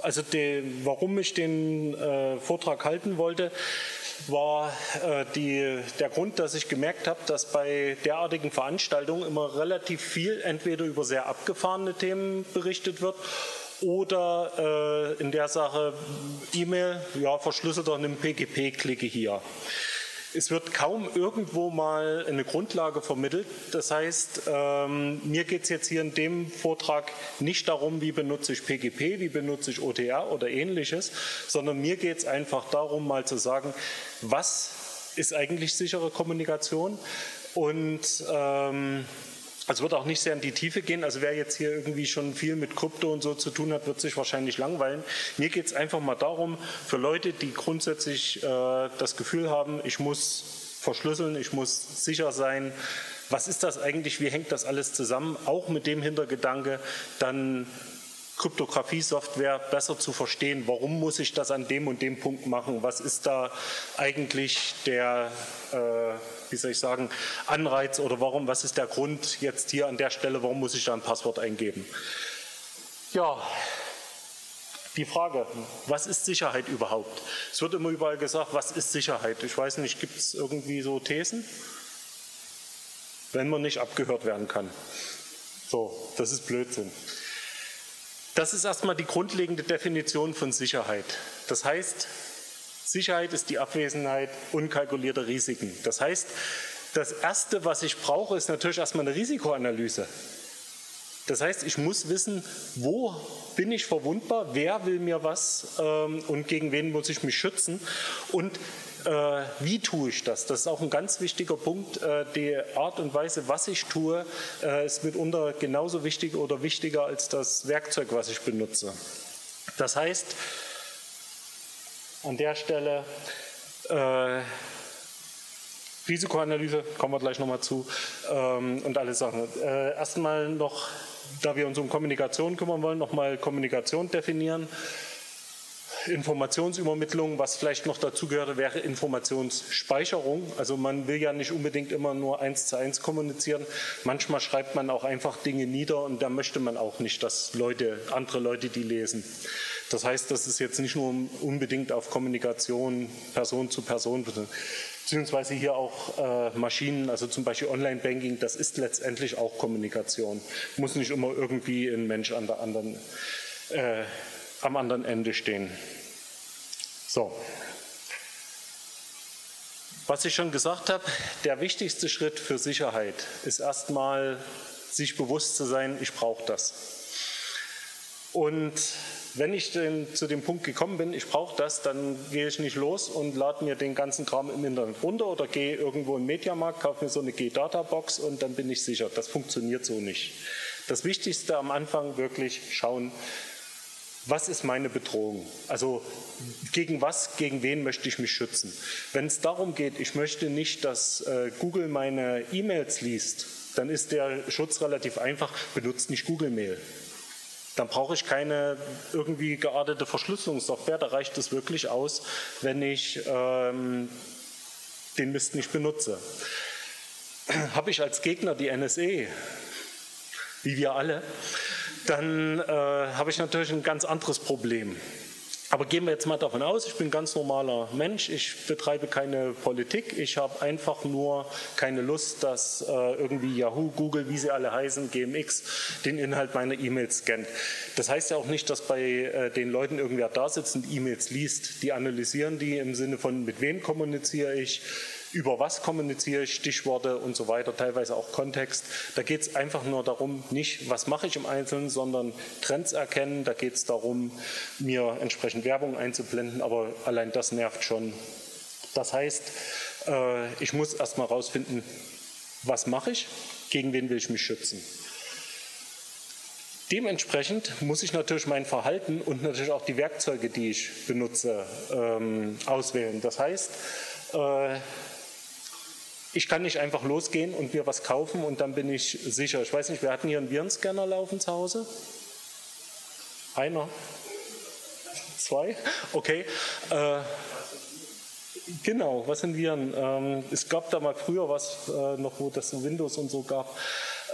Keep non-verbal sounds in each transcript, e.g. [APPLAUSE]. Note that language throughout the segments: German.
Also die, warum ich den äh, Vortrag halten wollte, war äh, die, der Grund, dass ich gemerkt habe, dass bei derartigen Veranstaltungen immer relativ viel entweder über sehr abgefahrene Themen berichtet wird oder äh, in der Sache E-Mail, ja, verschlüsselt auf einem PGP, klicke hier. Es wird kaum irgendwo mal eine Grundlage vermittelt. Das heißt, ähm, mir geht es jetzt hier in dem Vortrag nicht darum, wie benutze ich PGP, wie benutze ich OTR oder ähnliches, sondern mir geht es einfach darum, mal zu sagen, was ist eigentlich sichere Kommunikation und ähm, es wird auch nicht sehr in die Tiefe gehen. Also wer jetzt hier irgendwie schon viel mit Krypto und so zu tun hat, wird sich wahrscheinlich langweilen. Mir geht es einfach mal darum, für Leute, die grundsätzlich äh, das Gefühl haben, ich muss verschlüsseln, ich muss sicher sein, was ist das eigentlich, wie hängt das alles zusammen, auch mit dem Hintergedanke, dann Kryptographie-Software besser zu verstehen, warum muss ich das an dem und dem Punkt machen, was ist da eigentlich der äh, wie soll ich sagen, Anreiz oder warum, was ist der Grund jetzt hier an der Stelle, warum muss ich da ein Passwort eingeben? Ja, die Frage, was ist Sicherheit überhaupt? Es wird immer überall gesagt, was ist Sicherheit? Ich weiß nicht, gibt es irgendwie so Thesen? Wenn man nicht abgehört werden kann. So, das ist Blödsinn. Das ist erstmal die grundlegende Definition von Sicherheit. Das heißt, Sicherheit ist die Abwesenheit unkalkulierter Risiken. Das heißt, das Erste, was ich brauche, ist natürlich erstmal eine Risikoanalyse. Das heißt, ich muss wissen, wo bin ich verwundbar, wer will mir was ähm, und gegen wen muss ich mich schützen und äh, wie tue ich das? Das ist auch ein ganz wichtiger Punkt. Äh, die Art und Weise, was ich tue, äh, ist mitunter genauso wichtig oder wichtiger als das Werkzeug, was ich benutze. Das heißt, an der Stelle äh, Risikoanalyse, kommen wir gleich nochmal zu, ähm, und alle Sachen. Äh, erstmal noch, da wir uns um Kommunikation kümmern wollen, nochmal Kommunikation definieren. Informationsübermittlung, was vielleicht noch dazu gehört, wäre Informationsspeicherung. Also man will ja nicht unbedingt immer nur eins zu eins kommunizieren. Manchmal schreibt man auch einfach Dinge nieder und da möchte man auch nicht, dass Leute, andere Leute die lesen. Das heißt, das ist jetzt nicht nur unbedingt auf Kommunikation Person zu Person, beziehungsweise hier auch äh, Maschinen, also zum Beispiel Online-Banking, das ist letztendlich auch Kommunikation. Muss nicht immer irgendwie ein Mensch an der anderen, äh, am anderen Ende stehen. So. Was ich schon gesagt habe, der wichtigste Schritt für Sicherheit ist erstmal, sich bewusst zu sein, ich brauche das. Und wenn ich denn zu dem Punkt gekommen bin, ich brauche das, dann gehe ich nicht los und lade mir den ganzen Kram im Internet runter oder gehe irgendwo im Mediamarkt, kaufe mir so eine G-Data-Box und dann bin ich sicher. Das funktioniert so nicht. Das Wichtigste am Anfang wirklich schauen, was ist meine Bedrohung? Also gegen was, gegen wen möchte ich mich schützen? Wenn es darum geht, ich möchte nicht, dass äh, Google meine E-Mails liest, dann ist der Schutz relativ einfach, benutzt nicht Google Mail dann brauche ich keine irgendwie geartete Verschlüsselungssoftware. Da reicht es wirklich aus, wenn ich ähm, den Mist nicht benutze. [CLEARS THROAT] Habe ich als Gegner die NSE, wie wir alle, dann äh, habe ich natürlich ein ganz anderes Problem. Aber gehen wir jetzt mal davon aus, ich bin ein ganz normaler Mensch, ich betreibe keine Politik, ich habe einfach nur keine Lust, dass äh, irgendwie Yahoo, Google, wie sie alle heißen, GMX, den Inhalt meiner E-Mails scannt. Das heißt ja auch nicht, dass bei äh, den Leuten irgendwer da sitzt und E-Mails liest. Die analysieren die im Sinne von, mit wem kommuniziere ich, über was kommuniziere ich, Stichworte und so weiter, teilweise auch Kontext. Da geht es einfach nur darum, nicht was mache ich im Einzelnen, sondern Trends erkennen. Da geht es darum, mir entsprechend Werbung einzublenden, aber allein das nervt schon. Das heißt, äh, ich muss erstmal herausfinden, was mache ich, gegen wen will ich mich schützen. Dementsprechend muss ich natürlich mein Verhalten und natürlich auch die Werkzeuge, die ich benutze, ähm, auswählen. Das heißt, äh, ich kann nicht einfach losgehen und mir was kaufen und dann bin ich sicher. Ich weiß nicht, wir hatten hier einen Virenscanner laufen zu Hause. Einer? Zwei? Okay. Äh, Genau, was sind Viren? Ähm, es gab da mal früher was, äh, noch wo das Windows und so gab.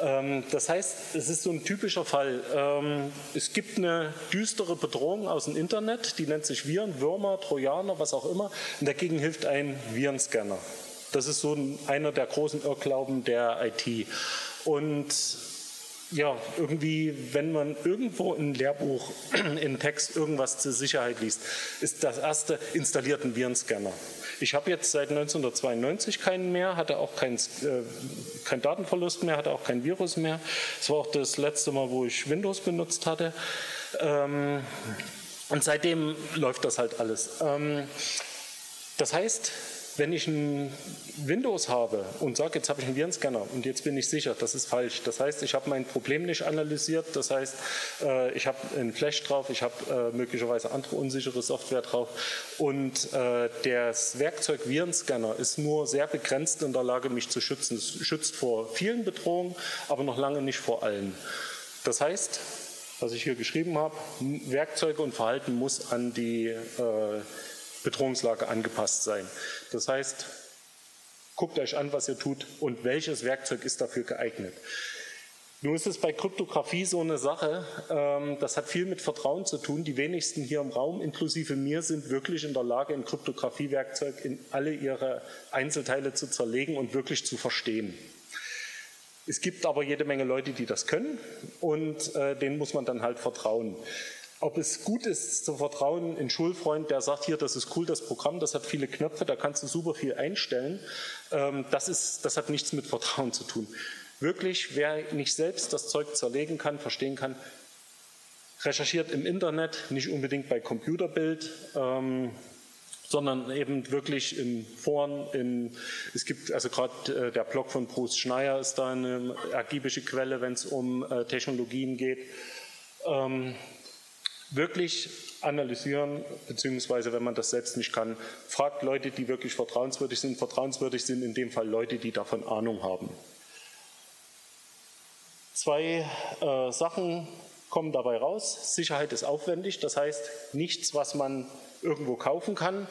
Ähm, das heißt, es ist so ein typischer Fall. Ähm, es gibt eine düstere Bedrohung aus dem Internet, die nennt sich Viren, Würmer, Trojaner, was auch immer. Und dagegen hilft ein Virenscanner. Das ist so ein, einer der großen Irrglauben der IT. Und ja, irgendwie, wenn man irgendwo ein Lehrbuch, [CLEARS THROAT] in Text irgendwas zur Sicherheit liest, ist das erste installiert ein Virenscanner. Ich habe jetzt seit 1992 keinen mehr, hatte auch keinen äh, kein Datenverlust mehr, hatte auch kein Virus mehr. Es war auch das letzte Mal, wo ich Windows benutzt hatte. Ähm, und seitdem läuft das halt alles. Ähm, das heißt, wenn ich ein Windows habe und sage, jetzt habe ich einen Virenscanner und jetzt bin ich sicher, das ist falsch. Das heißt, ich habe mein Problem nicht analysiert. Das heißt, äh, ich habe einen Flash drauf, ich habe äh, möglicherweise andere unsichere Software drauf und äh, das Werkzeug Virenscanner ist nur sehr begrenzt in der Lage, mich zu schützen. Es schützt vor vielen Bedrohungen, aber noch lange nicht vor allen. Das heißt, was ich hier geschrieben habe, Werkzeuge und Verhalten muss an die Bedrohungslage angepasst sein. Das heißt, guckt euch an, was ihr tut und welches Werkzeug ist dafür geeignet. Nun ist es bei Kryptographie so eine Sache, ähm, das hat viel mit Vertrauen zu tun. Die wenigsten hier im Raum, inklusive mir, sind wirklich in der Lage, ein Kryptographiewerkzeug in alle ihre Einzelteile zu zerlegen und wirklich zu verstehen. Es gibt aber jede Menge Leute, die das können und äh, denen muss man dann halt vertrauen ob es gut ist zu vertrauen, ein Schulfreund, der sagt, hier, das ist cool, das Programm, das hat viele Knöpfe, da kannst du super viel einstellen, ähm, das, ist, das hat nichts mit Vertrauen zu tun. Wirklich, wer nicht selbst das Zeug zerlegen kann, verstehen kann, recherchiert im Internet, nicht unbedingt bei Computerbild, ähm, sondern eben wirklich in Foren. In, es gibt also gerade äh, der Blog von Bruce Schneier ist da eine ergiebige Quelle, wenn es um äh, Technologien geht. Ähm, wirklich analysieren, beziehungsweise wenn man das selbst nicht kann, fragt Leute, die wirklich vertrauenswürdig sind. Vertrauenswürdig sind in dem Fall Leute, die davon Ahnung haben. Zwei äh, Sachen kommen dabei raus. Sicherheit ist aufwendig, das heißt nichts, was man irgendwo kaufen kann,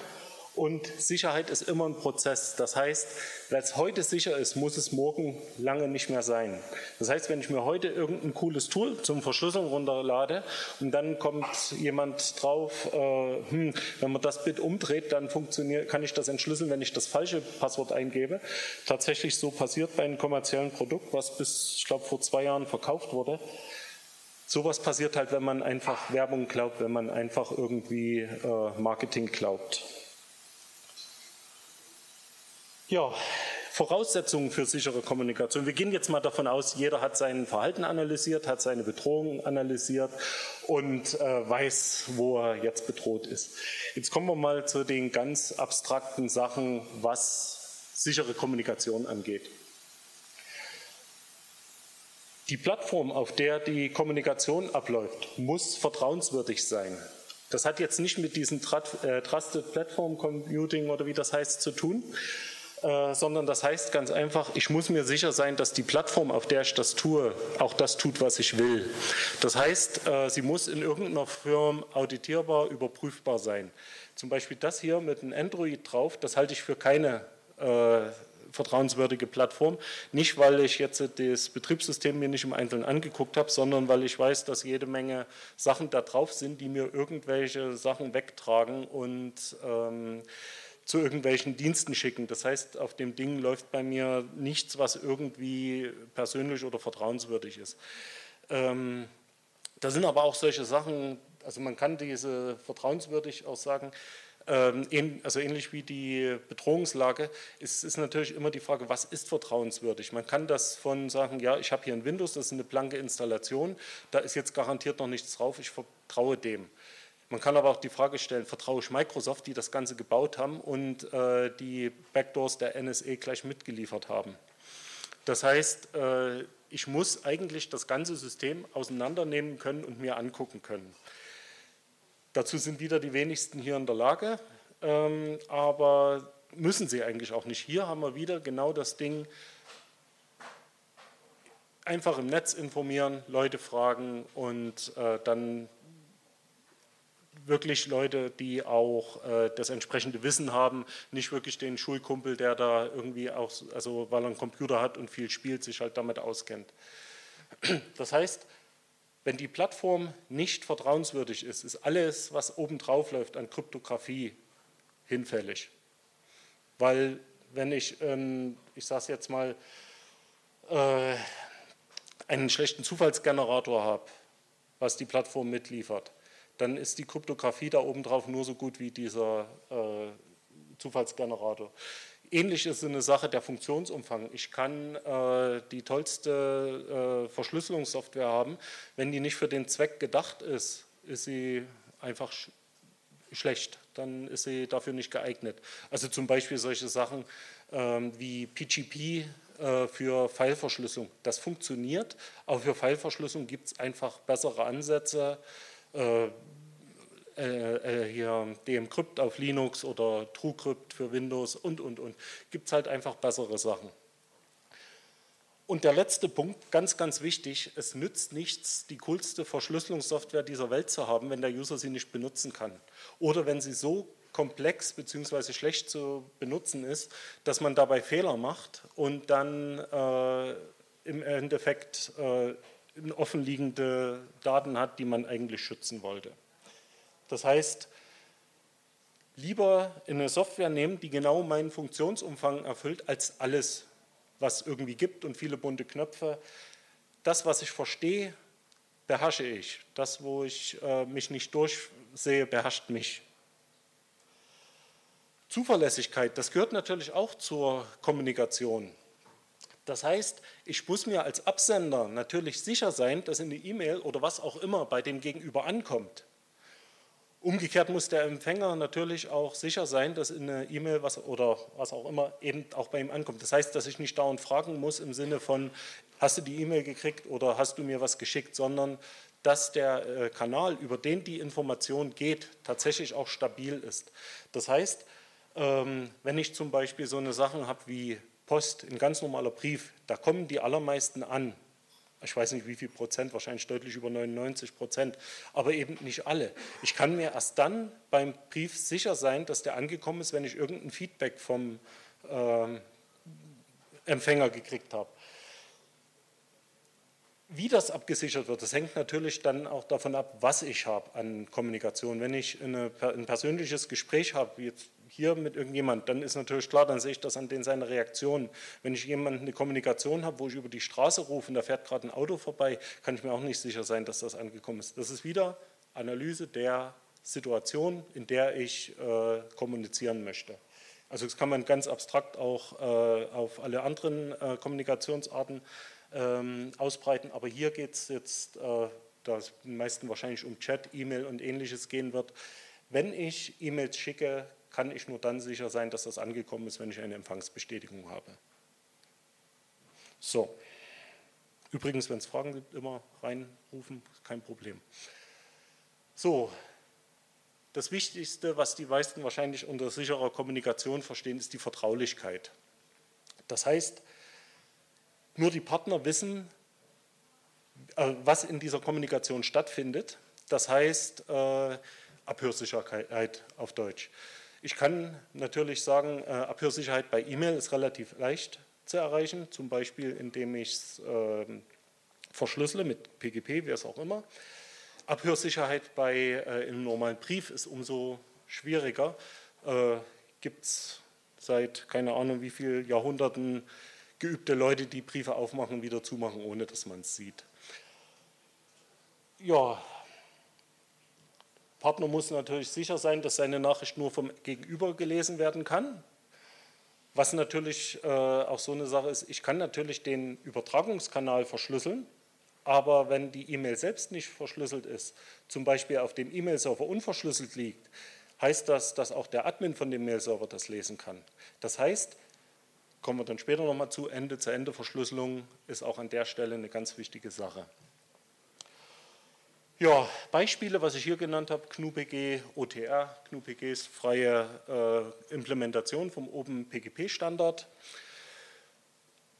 und Sicherheit ist immer ein Prozess. Das heißt, weil es heute sicher ist, muss es morgen lange nicht mehr sein. Das heißt, wenn ich mir heute irgendein cooles Tool zum Verschlüsseln runterlade und dann kommt jemand drauf, äh, hm, wenn man das Bit umdreht, dann funktioniert, kann ich das entschlüsseln, wenn ich das falsche Passwort eingebe. Tatsächlich so passiert bei einem kommerziellen Produkt, was bis, ich glaube, vor zwei Jahren verkauft wurde. Sowas passiert halt, wenn man einfach Werbung glaubt, wenn man einfach irgendwie äh, Marketing glaubt. Ja, Voraussetzungen für sichere Kommunikation. Wir gehen jetzt mal davon aus, jeder hat sein Verhalten analysiert, hat seine Bedrohung analysiert und äh, weiß, wo er jetzt bedroht ist. Jetzt kommen wir mal zu den ganz abstrakten Sachen, was sichere Kommunikation angeht. Die Plattform, auf der die Kommunikation abläuft, muss vertrauenswürdig sein. Das hat jetzt nicht mit diesem äh, Trusted Platform Computing oder wie das heißt zu tun, äh, sondern das heißt ganz einfach, ich muss mir sicher sein, dass die Plattform, auf der ich das tue, auch das tut, was ich will. Das heißt, äh, sie muss in irgendeiner Form auditierbar, überprüfbar sein. Zum Beispiel das hier mit einem Android drauf, das halte ich für keine äh, vertrauenswürdige Plattform. Nicht, weil ich jetzt das Betriebssystem mir nicht im Einzelnen angeguckt habe, sondern weil ich weiß, dass jede Menge Sachen da drauf sind, die mir irgendwelche Sachen wegtragen und ähm, zu irgendwelchen Diensten schicken. Das heißt, auf dem Ding läuft bei mir nichts, was irgendwie persönlich oder vertrauenswürdig ist. Ähm, da sind aber auch solche Sachen, also man kann diese vertrauenswürdig auch sagen, ähm, also ähnlich wie die Bedrohungslage, ist, ist natürlich immer die Frage, was ist vertrauenswürdig? Man kann das von sagen, ja, ich habe hier ein Windows, das ist eine blanke Installation, da ist jetzt garantiert noch nichts drauf, ich vertraue dem. Man kann aber auch die Frage stellen, vertraue ich Microsoft, die das Ganze gebaut haben und äh, die Backdoors der NSA gleich mitgeliefert haben. Das heißt, äh, ich muss eigentlich das ganze System auseinandernehmen können und mir angucken können. Dazu sind wieder die wenigsten hier in der Lage, ähm, aber müssen sie eigentlich auch nicht. Hier haben wir wieder genau das Ding, einfach im Netz informieren, Leute fragen und äh, dann wirklich Leute, die auch äh, das entsprechende Wissen haben, nicht wirklich den Schulkumpel, der da irgendwie auch, also weil er einen Computer hat und viel spielt, sich halt damit auskennt. [CLEARS THROAT] Das heißt, wenn die Plattform nicht vertrauenswürdig ist, ist alles, was obendrauf läuft an Kryptographie, hinfällig. Weil wenn ich, ähm, ich sage es jetzt mal, äh, einen schlechten Zufallsgenerator habe, was die Plattform mitliefert, dann ist die Kryptographie da oben drauf nur so gut wie dieser äh, Zufallsgenerator. Ähnlich ist eine Sache der Funktionsumfang. Ich kann äh, die tollste äh, Verschlüsselungssoftware haben, wenn die nicht für den Zweck gedacht ist, ist sie einfach sch schlecht, dann ist sie dafür nicht geeignet. Also zum Beispiel solche Sachen ähm, wie PGP äh, für Fileverschlüsselung. Das funktioniert, aber für Fileverschlüsselung gibt es einfach bessere Ansätze. Äh, äh, hier DMCrypt auf Linux oder TrueCrypt für Windows und, und, und. Gibt es halt einfach bessere Sachen. Und der letzte Punkt, ganz, ganz wichtig, es nützt nichts, die coolste Verschlüsselungssoftware dieser Welt zu haben, wenn der User sie nicht benutzen kann. Oder wenn sie so komplex bzw. schlecht zu benutzen ist, dass man dabei Fehler macht und dann äh, im Endeffekt äh, offenliegende Daten hat, die man eigentlich schützen wollte. Das heißt, lieber eine Software nehmen, die genau meinen Funktionsumfang erfüllt, als alles, was irgendwie gibt und viele bunte Knöpfe. Das, was ich verstehe, beherrsche ich. Das, wo ich äh, mich nicht durchsehe, beherrscht mich. Zuverlässigkeit, das gehört natürlich auch zur Kommunikation. Das heißt, ich muss mir als Absender natürlich sicher sein, dass in die E-Mail oder was auch immer bei dem Gegenüber ankommt. Umgekehrt muss der Empfänger natürlich auch sicher sein, dass in eine E-Mail was oder was auch immer eben auch bei ihm ankommt. Das heißt, dass ich nicht dauernd fragen muss im Sinne von, hast du die E-Mail gekriegt oder hast du mir was geschickt, sondern dass der äh, Kanal, über den die Information geht, tatsächlich auch stabil ist. Das heißt, ähm, wenn ich zum Beispiel so eine Sache habe wie Post, ein ganz normaler Brief, da kommen die allermeisten an. Ich weiß nicht wie viel Prozent, wahrscheinlich deutlich über 99 Prozent, aber eben nicht alle. Ich kann mir erst dann beim Brief sicher sein, dass der angekommen ist, wenn ich irgendein Feedback vom äh, Empfänger gekriegt habe. Wie das abgesichert wird, das hängt natürlich dann auch davon ab, was ich habe an Kommunikation. Wenn ich eine, ein persönliches Gespräch habe, wie jetzt hier mit irgendjemand, dann ist natürlich klar, dann sehe ich das an den seiner Reaktion. Wenn ich jemanden eine Kommunikation habe, wo ich über die Straße rufe und da fährt gerade ein Auto vorbei, kann ich mir auch nicht sicher sein, dass das angekommen ist. Das ist wieder Analyse der Situation, in der ich äh, kommunizieren möchte. Also das kann man ganz abstrakt auch äh, auf alle anderen äh, Kommunikationsarten ähm, ausbreiten, aber hier geht es jetzt, äh, da es den meisten wahrscheinlich um Chat, E-Mail und ähnliches gehen wird. Wenn ich E-Mails schicke, kann ich nur dann sicher sein, dass das angekommen ist, wenn ich eine Empfangsbestätigung habe. So. Übrigens, wenn es Fragen gibt, immer reinrufen, kein Problem. So, das Wichtigste, was die meisten wahrscheinlich unter sicherer Kommunikation verstehen, ist die Vertraulichkeit. Das heißt, nur die Partner wissen, äh, was in dieser Kommunikation stattfindet. Das heißt, äh, Abhörsicherheit auf Deutsch. Ich kann natürlich sagen, äh, Abhörsicherheit bei E-Mail ist relativ leicht zu erreichen, zum Beispiel indem ich es äh, verschlüssele mit PGP, wie es auch immer. Abhörsicherheit bei äh, einem normalen Brief ist umso schwieriger. Äh, Gibt es seit keine Ahnung wie vielen Jahrhunderten geübte Leute, die Briefe aufmachen wieder zumachen, ohne dass man es sieht. Ja, Partner muss natürlich sicher sein, dass seine Nachricht nur vom Gegenüber gelesen werden kann. Was natürlich äh, auch so eine Sache ist, ich kann natürlich den Übertragungskanal verschlüsseln, aber wenn die E-Mail selbst nicht verschlüsselt ist, zum Beispiel auf dem E-Mail-Server unverschlüsselt liegt, heißt das, dass auch der Admin von dem Mail-Server das lesen kann. Das heißt, kommen wir dann später nochmal zu, Ende-zu-Ende-Verschlüsselung ist auch an der Stelle eine ganz wichtige Sache. Ja, Beispiele, was ich hier genannt habe, GNU-PG, OTR. GNU-PG ist freie äh, Implementation vom OpenPGP-Standard.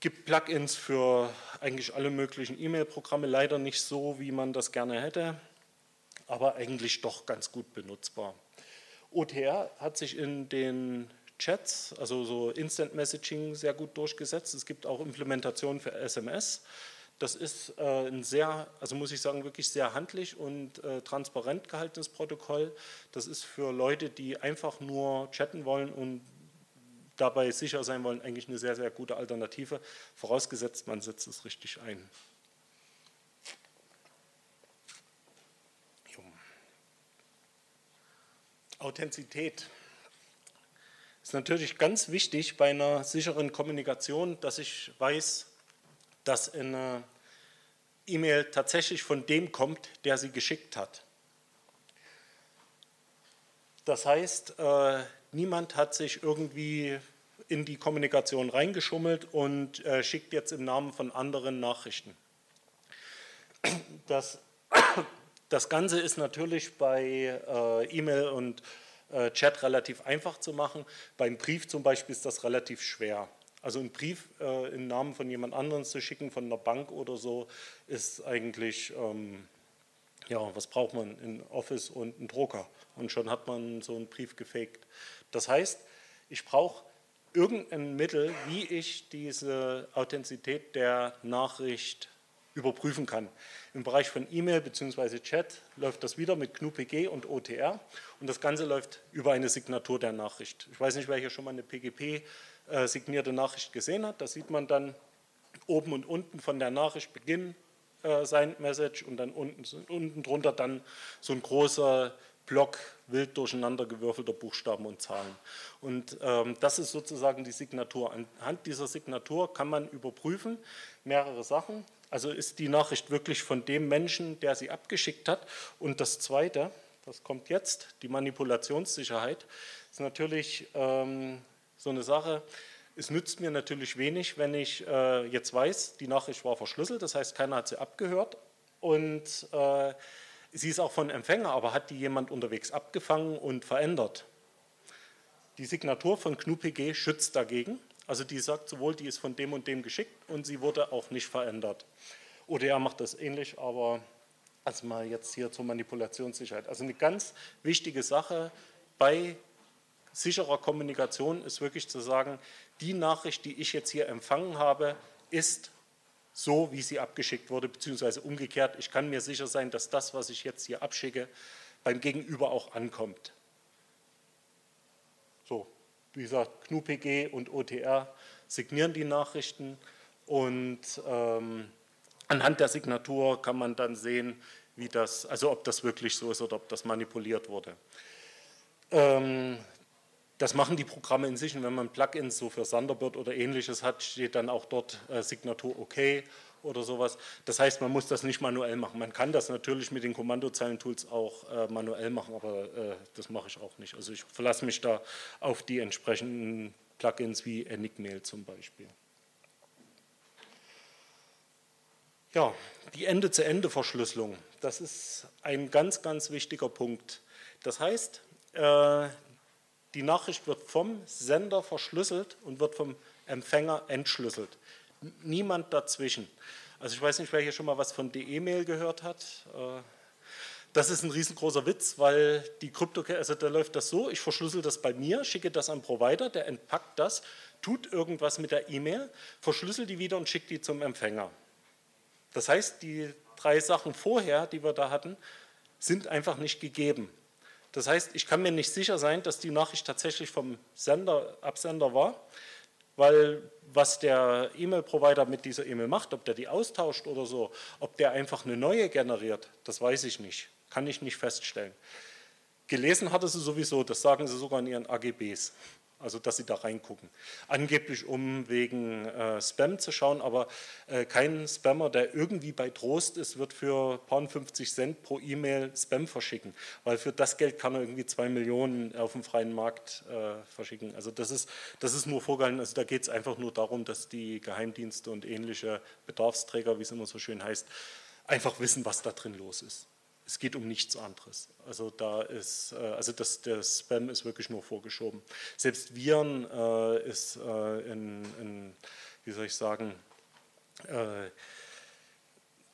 Gibt Plugins für eigentlich alle möglichen E-Mail-Programme, leider nicht so, wie man das gerne hätte. aber eigentlich doch ganz gut benutzbar. OTR hat sich in den Chats, also so Instant Messaging, sehr gut durchgesetzt. Es gibt auch Implementationen für SMS. Das ist äh, ein sehr, also muss ich sagen, wirklich sehr handlich und äh, transparent gehaltenes Protokoll. Das ist für Leute, die einfach nur chatten wollen und dabei sicher sein wollen, eigentlich eine sehr, sehr gute Alternative, vorausgesetzt man setzt es richtig ein. Authentizität ist natürlich ganz wichtig bei einer sicheren Kommunikation, dass ich weiß, dass eine E-Mail tatsächlich von dem kommt, der sie geschickt hat. Das heißt, äh, niemand hat sich irgendwie in die Kommunikation reingeschummelt und äh, schickt jetzt im Namen von anderen Nachrichten. Das, das Ganze ist natürlich bei äh, E-Mail und Chat relativ einfach zu machen. Beim Brief zum Beispiel ist das relativ schwer. Also einen Brief äh, im Namen von jemand anderem zu schicken, von einer Bank oder so, ist eigentlich, ähm, ja, was braucht man? Ein Office und einen Drucker. Und schon hat man so einen Brief gefaked. Das heißt, ich brauche irgendein Mittel, wie ich diese Authentizität der Nachricht überprüfen kann. Im Bereich von E-Mail bzw. Chat läuft das wieder mit GNU-PG und OTR und das Ganze läuft über eine Signatur der Nachricht. Ich weiß nicht, wer hier schon mal eine PGP äh, signierte Nachricht gesehen hat. Da sieht man dann oben und unten von der Nachricht Beginn äh, sein Message und dann unten, unten drunter dann so ein großer Block wild durcheinandergewürfelter Buchstaben und Zahlen. Und ähm, das ist sozusagen die Signatur. Anhand dieser Signatur kann man überprüfen mehrere Sachen. Also ist die Nachricht wirklich von dem Menschen, der sie abgeschickt hat. Und das Zweite, das kommt jetzt, die Manipulationssicherheit, ist natürlich ähm, so eine Sache. Es nützt mir natürlich wenig, wenn ich äh, jetzt weiß, die Nachricht war verschlüsselt, das heißt, keiner hat sie abgehört und äh, sie ist auch von Empfänger, aber hat die jemand unterwegs abgefangen und verändert. Die Signatur von GNU-PG schützt dagegen, also die sagt sowohl, die ist von dem und dem geschickt und sie wurde auch nicht verändert. ODR macht das ähnlich, aber also mal jetzt hier zur Manipulationssicherheit. Also eine ganz wichtige Sache bei sicherer Kommunikation ist wirklich zu sagen, die Nachricht, die ich jetzt hier empfangen habe, ist so, wie sie abgeschickt wurde, beziehungsweise umgekehrt. Ich kann mir sicher sein, dass das, was ich jetzt hier abschicke, beim Gegenüber auch ankommt. So, wie gesagt, GNU-PG und OTR signieren die Nachrichten und ähm, anhand der Signatur kann man dann sehen, wie das, also ob das wirklich so ist oder ob das manipuliert wurde. Ähm, das machen die Programme in sich und wenn man Plugins so für Thunderbird oder ähnliches hat, steht dann auch dort äh, Signatur OK oder sowas. Das heißt, man muss das nicht manuell machen. Man kann das natürlich mit den Kommandozeilen-Tools auch äh, manuell machen, aber äh, das mache ich auch nicht. Also ich verlasse mich da auf die entsprechenden Plugins wie Enigmail zum Beispiel. Ja, die Ende-zu-Ende-Verschlüsselung, das ist ein ganz, ganz wichtiger Punkt. Das heißt, äh, die Nachricht wird vom Sender verschlüsselt und wird vom Empfänger entschlüsselt. Niemand dazwischen. Also ich weiß nicht, wer hier schon mal was von DE-Mail gehört hat. Äh, das ist ein riesengroßer Witz, weil die Krypto, also da läuft das so, ich verschlüssel das bei mir, schicke das an Provider, der entpackt das, tut irgendwas mit der E-Mail, verschlüsselt die wieder und schickt die zum Empfänger. Das heißt, die drei Sachen vorher, die wir da hatten, sind einfach nicht gegeben. Das heißt, ich kann mir nicht sicher sein, dass die Nachricht tatsächlich vom Sender, Absender war, weil was der E-Mail-Provider mit dieser E-Mail macht, ob der die austauscht oder so, ob der einfach eine neue generiert, das weiß ich nicht, kann ich nicht feststellen. Gelesen hatte sie sowieso, das sagen sie sogar in ihren AGBs also dass sie da reingucken. Angeblich, um wegen äh, Spam zu schauen, aber äh, kein Spammer, der irgendwie bei Trost ist, wird für paar 50 Cent pro E-Mail Spam verschicken, weil für das Geld kann er irgendwie zwei Millionen auf dem freien Markt äh, verschicken. Also das ist, das ist nur vorgehalten, also da geht es einfach nur darum, dass die Geheimdienste und ähnliche Bedarfsträger, wie es immer so schön heißt, einfach wissen, was da drin los ist. Es geht um nichts anderes. Also da ist, äh, also das, der Spam ist wirklich nur vorgeschoben. Selbst Viren äh, ist äh, in, in, wie soll ich sagen, äh,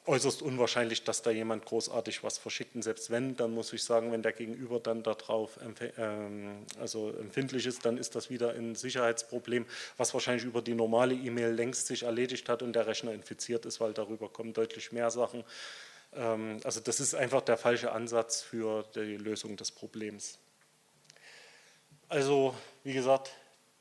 äußerst unwahrscheinlich, dass da jemand großartig was verschickt. Und selbst wenn, dann muss ich sagen, wenn der Gegenüber dann darauf ähm, also empfindlich ist, dann ist das wieder ein Sicherheitsproblem, was wahrscheinlich über die normale E-Mail längst sich erledigt hat und der Rechner infiziert ist, weil darüber kommen deutlich mehr Sachen. Ähm, also das ist einfach der falsche Ansatz für die Lösung des Problems. Also wie gesagt,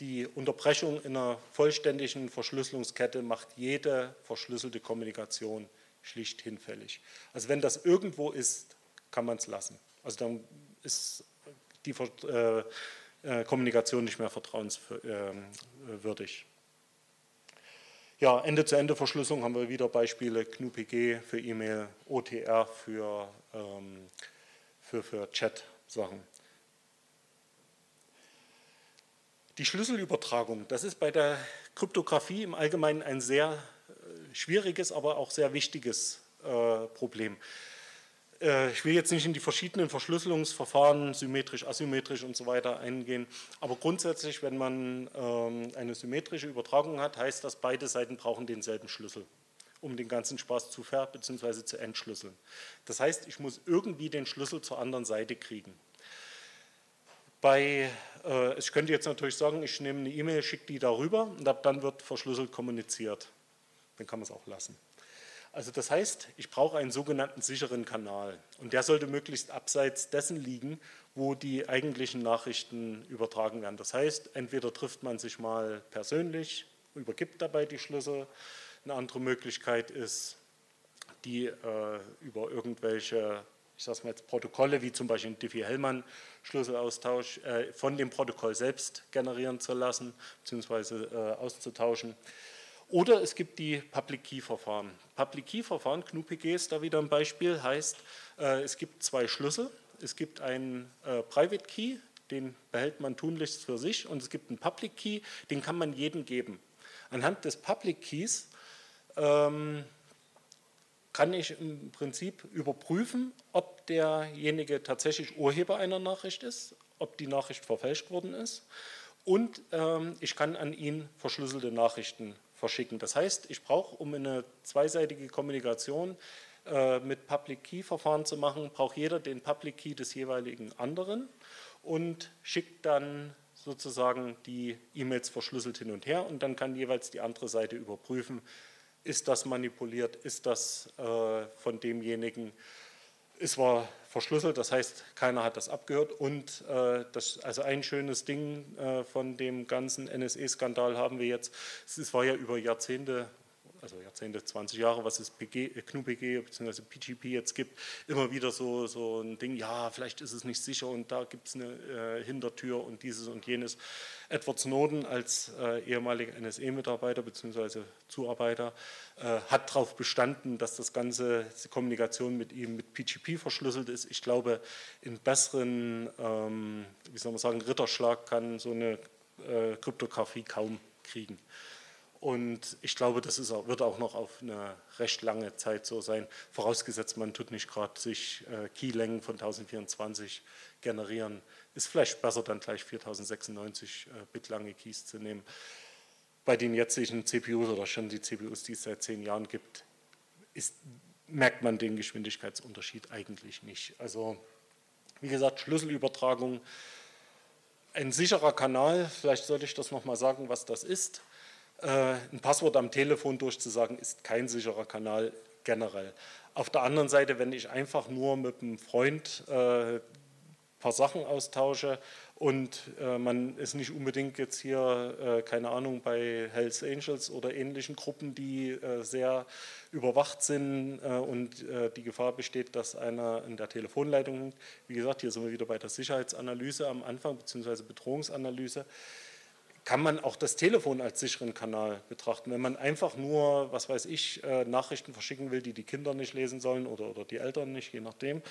die Unterbrechung in einer vollständigen Verschlüsselungskette macht jede verschlüsselte Kommunikation schlicht hinfällig. Also wenn das irgendwo ist, kann man es lassen. Also dann ist die äh, äh, Kommunikation nicht mehr vertrauenswürdig. Ja, Ende-zu-Ende-Verschlüsselung haben wir wieder Beispiele GNU-PG für E-Mail, OTR für, ähm, für, für Chat-Sachen. Die Schlüsselübertragung, das ist bei der Kryptographie im Allgemeinen ein sehr schwieriges, aber auch sehr wichtiges äh, Problem. Äh, ich will jetzt nicht in die verschiedenen Verschlüsselungsverfahren, symmetrisch, asymmetrisch und so weiter eingehen, aber grundsätzlich, wenn man ähm, eine symmetrische Übertragung hat, heißt das, beide Seiten brauchen denselben Schlüssel, um den ganzen Spaß zu ver- bzw. zu entschlüsseln. Das heißt, ich muss irgendwie den Schlüssel zur anderen Seite kriegen. Bei, äh, ich könnte jetzt natürlich sagen, ich nehme eine E-Mail, schicke die darüber und ab dann wird verschlüsselt kommuniziert dann kann man es auch lassen. Also das heißt, ich brauche einen sogenannten sicheren Kanal und der sollte möglichst abseits dessen liegen, wo die eigentlichen Nachrichten übertragen werden. Das heißt, entweder trifft man sich mal persönlich, übergibt dabei die Schlüssel. Eine andere Möglichkeit ist, die äh, über irgendwelche, ich sage mal jetzt Protokolle, wie zum Beispiel Diffie-Hellman-Schlüsselaustausch, äh, von dem Protokoll selbst generieren zu lassen bzw. Äh, auszutauschen. Oder es gibt die Public Key Verfahren. Public Key Verfahren, GNU-PG ist da wieder ein Beispiel, heißt, äh, es gibt zwei Schlüssel. Es gibt einen äh, Private Key, den behält man tunlichst für sich, und es gibt einen Public Key, den kann man jedem geben. Anhand des Public Keys ähm, kann ich im Prinzip überprüfen, ob derjenige tatsächlich Urheber einer Nachricht ist, ob die Nachricht verfälscht worden ist und ähm, ich kann an ihn verschlüsselte Nachrichten verschicken. Das heißt, ich brauche, um eine zweiseitige Kommunikation äh, mit Public Key Verfahren zu machen, braucht jeder den Public Key des jeweiligen anderen und schickt dann sozusagen die E-Mails verschlüsselt hin und her und dann kann jeweils die andere Seite überprüfen, ist das manipuliert, ist das äh, von demjenigen es war verschlüsselt, das heißt, keiner hat das abgehört. Und äh, das, also ein schönes Ding äh, von dem ganzen NSE-Skandal haben wir jetzt. Es war ja über Jahrzehnte also Jahrzehnte, 20 Jahre, was es PG, GNU-PG bzw. PGP jetzt gibt, immer wieder so, so ein Ding, ja, vielleicht ist es nicht sicher und da gibt es eine äh, Hintertür und dieses und jenes. Edward Snowden als äh, ehemaliger NSE-Mitarbeiter bzw. Zuarbeiter äh, hat darauf bestanden, dass das ganze die Kommunikation mit ihm mit PGP verschlüsselt ist. Ich glaube, in besseren, ähm, wie soll man sagen, Ritterschlag kann so eine äh, Kryptographie kaum kriegen. Und ich glaube, das auch, wird auch noch auf eine recht lange Zeit so sein, vorausgesetzt man tut nicht gerade sich äh, Keylängen von 1024 generieren. Ist vielleicht besser, dann gleich 4096 äh, Bit lange Keys zu nehmen. Bei den jetzigen CPUs oder schon die CPUs, die es seit zehn Jahren gibt, ist, merkt man den Geschwindigkeitsunterschied eigentlich nicht. Also wie gesagt, Schlüsselübertragung, ein sicherer Kanal, vielleicht sollte ich das nochmal sagen, was das ist ein Passwort am Telefon durchzusagen, ist kein sicherer Kanal generell. Auf der anderen Seite, wenn ich einfach nur mit einem Freund ein äh, paar Sachen austausche und äh, man ist nicht unbedingt jetzt hier, keine Ahnung, bei Hells Angels oder ähnlichen Gruppen, die sehr überwacht sind und die Gefahr besteht, dass einer in der Telefonleitung, wie gesagt, hier sind wir wieder bei der Sicherheitsanalyse am Anfang, beziehungsweise Bedrohungsanalyse, kann man auch das Telefon als sicheren Kanal betrachten. Wenn man einfach nur, was weiß ich, äh, Nachrichten verschicken will, die die Kinder nicht lesen sollen oder, oder die Eltern nicht, je nachdem,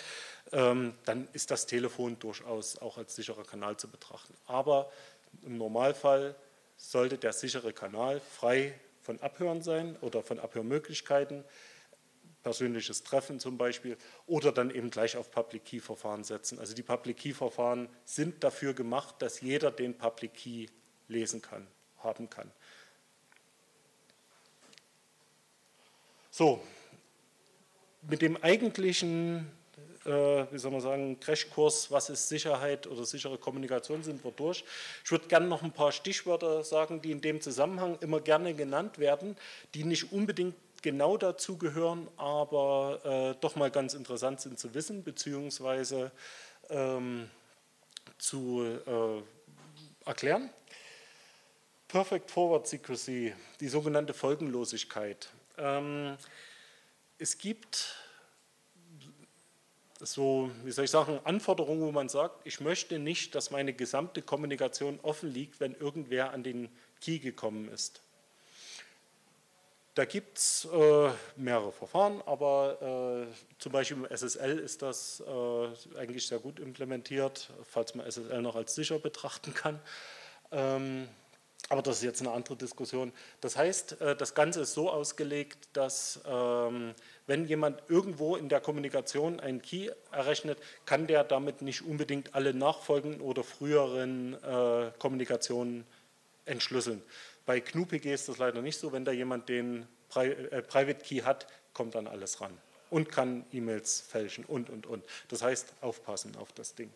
ähm, dann ist das Telefon durchaus auch als sicherer Kanal zu betrachten. Aber im Normalfall sollte der sichere Kanal frei von Abhören sein oder von Abhörmöglichkeiten, persönliches Treffen zum Beispiel, oder dann eben gleich auf Public Key Verfahren setzen. Also die Public Key Verfahren sind dafür gemacht, dass jeder den Public Key lesen kann, haben kann. So, mit dem eigentlichen, äh, wie soll man sagen, Crashkurs, was ist Sicherheit oder sichere Kommunikation, sind wir durch. Ich würde gerne noch ein paar Stichwörter sagen, die in dem Zusammenhang immer gerne genannt werden, die nicht unbedingt genau dazu gehören, aber äh, doch mal ganz interessant sind zu wissen, beziehungsweise ähm, zu äh, erklären. Perfect Forward Secrecy, die sogenannte Folgenlosigkeit. Ähm, es gibt so, wie soll ich sagen, Anforderungen, wo man sagt, ich möchte nicht, dass meine gesamte Kommunikation offen liegt, wenn irgendwer an den Key gekommen ist. Da gibt es äh, mehrere Verfahren, aber äh, zum Beispiel im SSL ist das äh, eigentlich sehr gut implementiert, falls man SSL noch als sicher betrachten kann. Ähm, aber das ist jetzt eine andere Diskussion. Das heißt, äh, das Ganze ist so ausgelegt, dass ähm, wenn jemand irgendwo in der Kommunikation einen Key errechnet, kann der damit nicht unbedingt alle nachfolgenden oder früheren äh, Kommunikationen entschlüsseln. Bei GNU-PG ist das leider nicht so. Wenn da jemand den äh, Private Key hat, kommt dann alles ran und kann E-Mails fälschen und, und, und. Das heißt, aufpassen auf das Ding.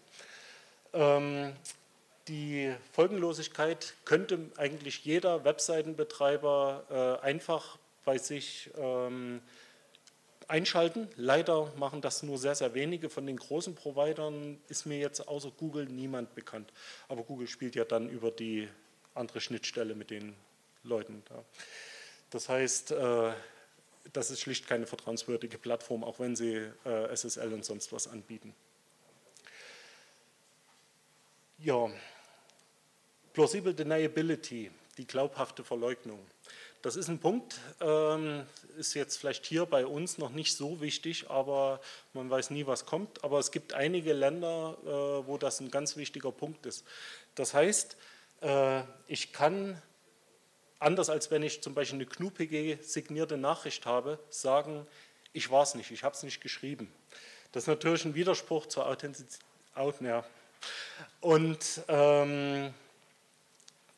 Die Folgenlosigkeit könnte eigentlich jeder Webseitenbetreiber äh, einfach bei sich ähm, einschalten. Leider machen das nur sehr, sehr wenige. Von den großen Providern ist mir jetzt außer Google niemand bekannt. Aber Google spielt ja dann über die andere Schnittstelle mit den Leuten da. Das heißt, äh, das ist schlicht keine vertrauenswürdige Plattform, auch wenn sie äh, SSL und sonst was anbieten. Ja, Plausible Deniability, die glaubhafte Verleugnung. Das ist ein Punkt, ähm, ist jetzt vielleicht hier bei uns noch nicht so wichtig, aber man weiß nie, was kommt. Aber es gibt einige Länder, äh, wo das ein ganz wichtiger Punkt ist. Das heißt, äh, ich kann, anders als wenn ich zum Beispiel eine GNU-PG signierte Nachricht habe, sagen, ich war es nicht, ich habe es nicht geschrieben. Das ist natürlich ein Widerspruch zur Authentizität. Und ähm,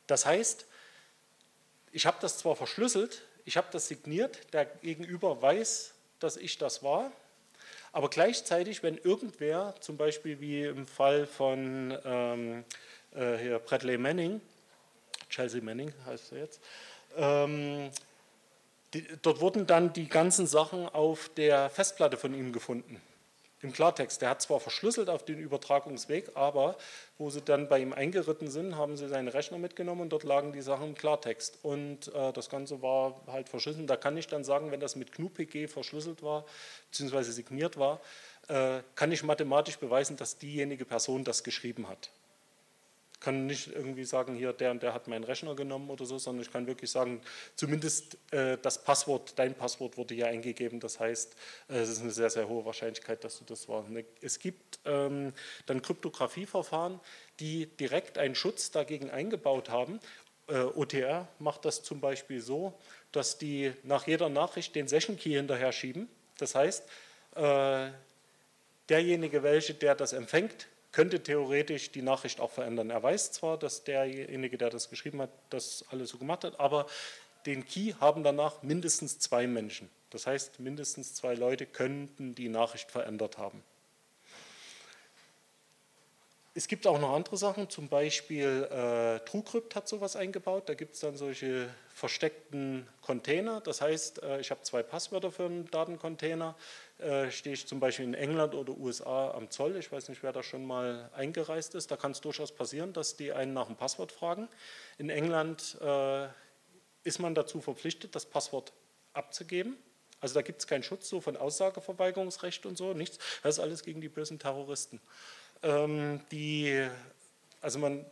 das heißt, ich habe das zwar verschlüsselt, ich habe das signiert, der Gegenüber weiß, dass ich das war, aber gleichzeitig, wenn irgendwer, zum Beispiel wie im Fall von ähm, äh, Bradley Manning, Chelsea Manning heißt er jetzt, ähm, die, dort wurden dann die ganzen Sachen auf der Festplatte von ihm gefunden im Klartext. Der hat zwar verschlüsselt auf den Übertragungsweg, aber wo sie dann bei ihm eingeritten sind, haben sie seinen Rechner mitgenommen und dort lagen die Sachen im Klartext. Und äh, das Ganze war halt verschlüsselt. Da kann ich dann sagen, wenn das mit GNU-PG verschlüsselt war, beziehungsweise signiert war, äh, kann ich mathematisch beweisen, dass diejenige Person das geschrieben hat kann nicht irgendwie sagen, hier der und der hat meinen Rechner genommen oder so, sondern ich kann wirklich sagen, zumindest äh, das Passwort, dein Passwort wurde hier eingegeben. Das heißt, äh, es ist eine sehr, sehr hohe Wahrscheinlichkeit, dass du das war. Ne, es gibt ähm, dann Kryptografieverfahren, die direkt einen Schutz dagegen eingebaut haben. Äh, OTR macht das zum Beispiel so, dass die nach jeder Nachricht den Session Key hinterher schieben. Das heißt, äh, derjenige, welche, der das empfängt, könnte theoretisch die Nachricht auch verändern. Er weiß zwar, dass derjenige, der das geschrieben hat, das alles so gemacht hat, aber den Key haben danach mindestens zwei Menschen. Das heißt, mindestens zwei Leute könnten die Nachricht verändert haben. Es gibt auch noch andere Sachen, zum Beispiel äh, TrueCrypt hat sowas eingebaut. Da gibt es dann solche versteckten Container. Das heißt, äh, ich habe zwei Passwörter für einen Datencontainer. Äh, stehe ich zum Beispiel in England oder USA am Zoll. Ich weiß nicht, wer da schon mal eingereist ist. Da kann es durchaus passieren, dass die einen nach dem Passwort fragen. In England äh, ist man dazu verpflichtet, das Passwort abzugeben. Also da gibt es keinen Schutz so von Aussageverweigerungsrecht und so, nichts. Das ist alles gegen die bösen Terroristen. Ähm, die, also man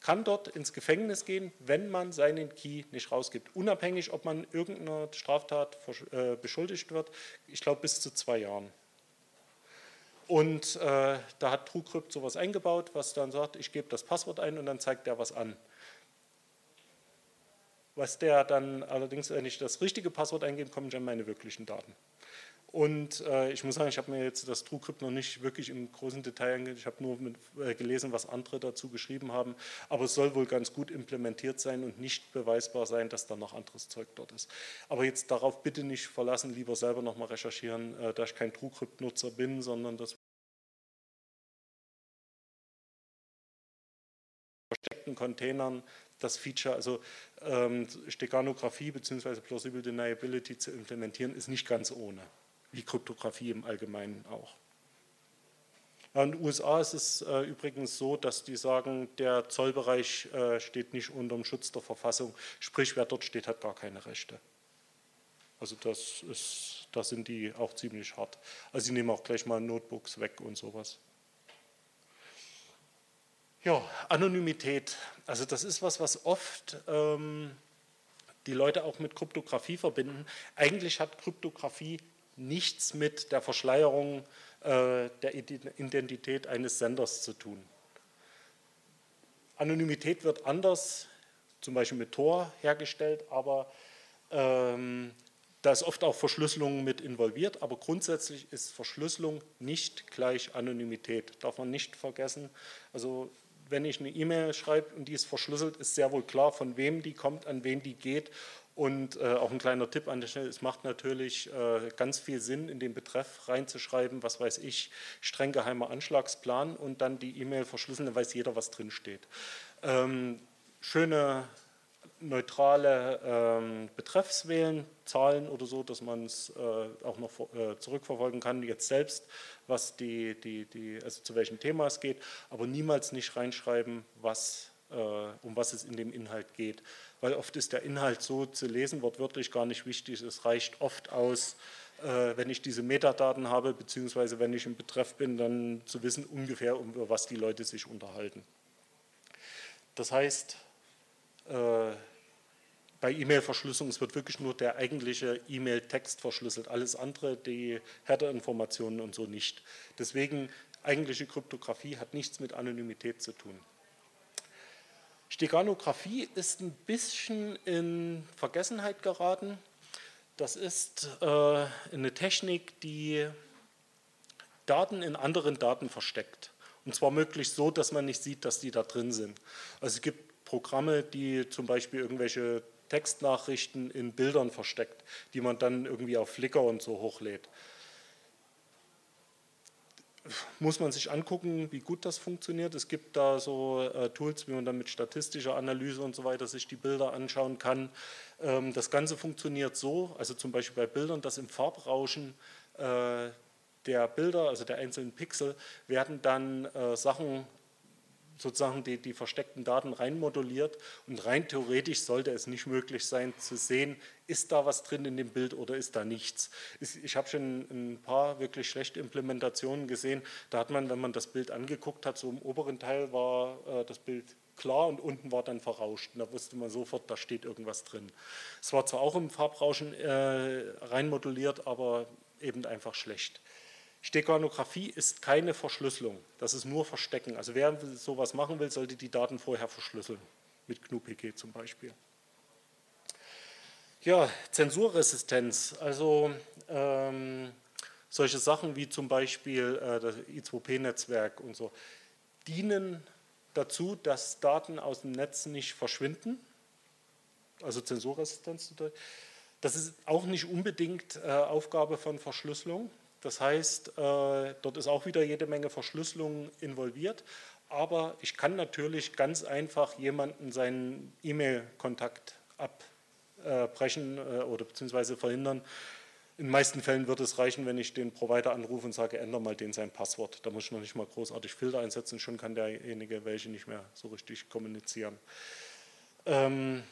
kann dort ins Gefängnis gehen, wenn man seinen Key nicht rausgibt. Unabhängig, ob man irgendeiner Straftat äh, beschuldigt wird, ich glaube bis zu zwei Jahren. Und äh, da hat TrueCrypt sowas eingebaut, was dann sagt, ich gebe das Passwort ein und dann zeigt der was an. Was der dann allerdings, wenn ich das richtige Passwort eingebe, kommen dann meine wirklichen Daten. Und äh, ich muss sagen, ich habe mir jetzt das TrueCrypt noch nicht wirklich im großen Detail angeschaut. Ich habe nur mit, äh, gelesen, was andere dazu geschrieben haben. Aber es soll wohl ganz gut implementiert sein und nicht beweisbar sein, dass da noch anderes Zeug dort ist. Aber jetzt darauf bitte nicht verlassen, lieber selber nochmal recherchieren, äh, da ich kein TrueCrypt-Nutzer bin, sondern das versteckten Containern das Feature, also ähm, Steganographie bzw. Plausible Deniability zu implementieren, ist nicht ganz ohne wie Kryptographie im Allgemeinen auch. in den USA ist es äh, übrigens so, dass die sagen, der Zollbereich äh, steht nicht unter dem Schutz der Verfassung, sprich wer dort steht, hat gar keine Rechte. Also das ist, da sind die auch ziemlich hart. Also sie nehmen auch gleich mal Notebooks weg und sowas. Ja, Anonymität. Also das ist was, was oft ähm, die Leute auch mit Kryptographie verbinden. Eigentlich hat Kryptographie nichts mit der Verschleierung äh, der Identität eines Senders zu tun. Anonymität wird anders, zum Beispiel mit Tor hergestellt, aber ähm, da ist oft auch Verschlüsselung mit involviert, aber grundsätzlich ist Verschlüsselung nicht gleich Anonymität, darf man nicht vergessen. Also wenn ich eine E-Mail schreibe und die ist verschlüsselt, ist sehr wohl klar, von wem die kommt, an wen die geht und äh, auch ein kleiner Tipp an der Stelle, es macht natürlich äh, ganz viel Sinn, in den Betreff reinzuschreiben, was weiß ich, streng geheimer Anschlagsplan und dann die E-Mail verschlüsseln, dann weiß jeder, was drin steht. Ähm, schöne, neutrale ähm, Betreffs wählen, Zahlen oder so, dass man es äh, auch noch äh, zurückverfolgen kann, jetzt selbst, was die, die, die, also zu welchem Thema es geht, aber niemals nicht reinschreiben, was, um was es in dem Inhalt geht weil oft ist der Inhalt so zu lesen, wortwörtlich gar nicht wichtig. Es reicht oft aus, äh, wenn ich diese Metadaten habe, beziehungsweise wenn ich im Betreff bin, dann zu wissen ungefähr, um was die Leute sich unterhalten. Das heißt, äh, bei E-Mail-Verschlüsselung, wird wirklich nur der eigentliche E-Mail-Text verschlüsselt, alles andere, die Header-Informationen und so nicht. Deswegen, eigentliche Kryptographie hat nichts mit Anonymität zu tun. Steganographie ist ein bisschen in Vergessenheit geraten. Das ist äh, eine Technik, die Daten in anderen Daten versteckt. Und zwar möglichst so, dass man nicht sieht, dass die da drin sind. Also es gibt Programme, die zum Beispiel irgendwelche Textnachrichten in Bildern versteckt, die man dann irgendwie auf Flickr und so hochlädt muss man sich angucken, wie gut das funktioniert. Es gibt da so äh, Tools, wie man dann mit statistischer Analyse und so weiter sich die Bilder anschauen kann. Ähm, das Ganze funktioniert so, also zum Beispiel bei Bildern, dass im Farbrauschen äh, der Bilder, also der einzelnen Pixel, werden dann äh, Sachen sozusagen die, die versteckten Daten reinmoduliert und rein theoretisch sollte es nicht möglich sein zu sehen, ist da was drin in dem Bild oder ist da nichts. Ich habe schon ein paar wirklich schlechte Implementationen gesehen, da hat man, wenn man das Bild angeguckt hat, so im oberen Teil war äh, das Bild klar und unten war dann verrauscht. Und da wusste man sofort, da steht irgendwas drin. Es war zwar auch im Farbrauschen äh, reinmoduliert, aber eben einfach schlecht. Steganographie ist keine Verschlüsselung, das ist nur Verstecken. Also wer sowas machen will, sollte die Daten vorher verschlüsseln, mit GNU-PG zum Beispiel. Ja, Zensurresistenz, also ähm, solche Sachen wie zum Beispiel äh, das I2P-Netzwerk und so, dienen dazu, dass Daten aus dem Netz nicht verschwinden, also Zensurresistenz. Das ist auch nicht unbedingt äh, Aufgabe von Verschlüsselung. Das heißt, äh, dort ist auch wieder jede Menge Verschlüsselung involviert. Aber ich kann natürlich ganz einfach jemanden seinen E-Mail-Kontakt abbrechen äh, oder beziehungsweise verhindern. In den meisten Fällen wird es reichen, wenn ich den Provider anrufe und sage, ändere mal den sein Passwort. Da muss ich noch nicht mal großartig Filter einsetzen, schon kann derjenige welche nicht mehr so richtig kommunizieren. Ähm,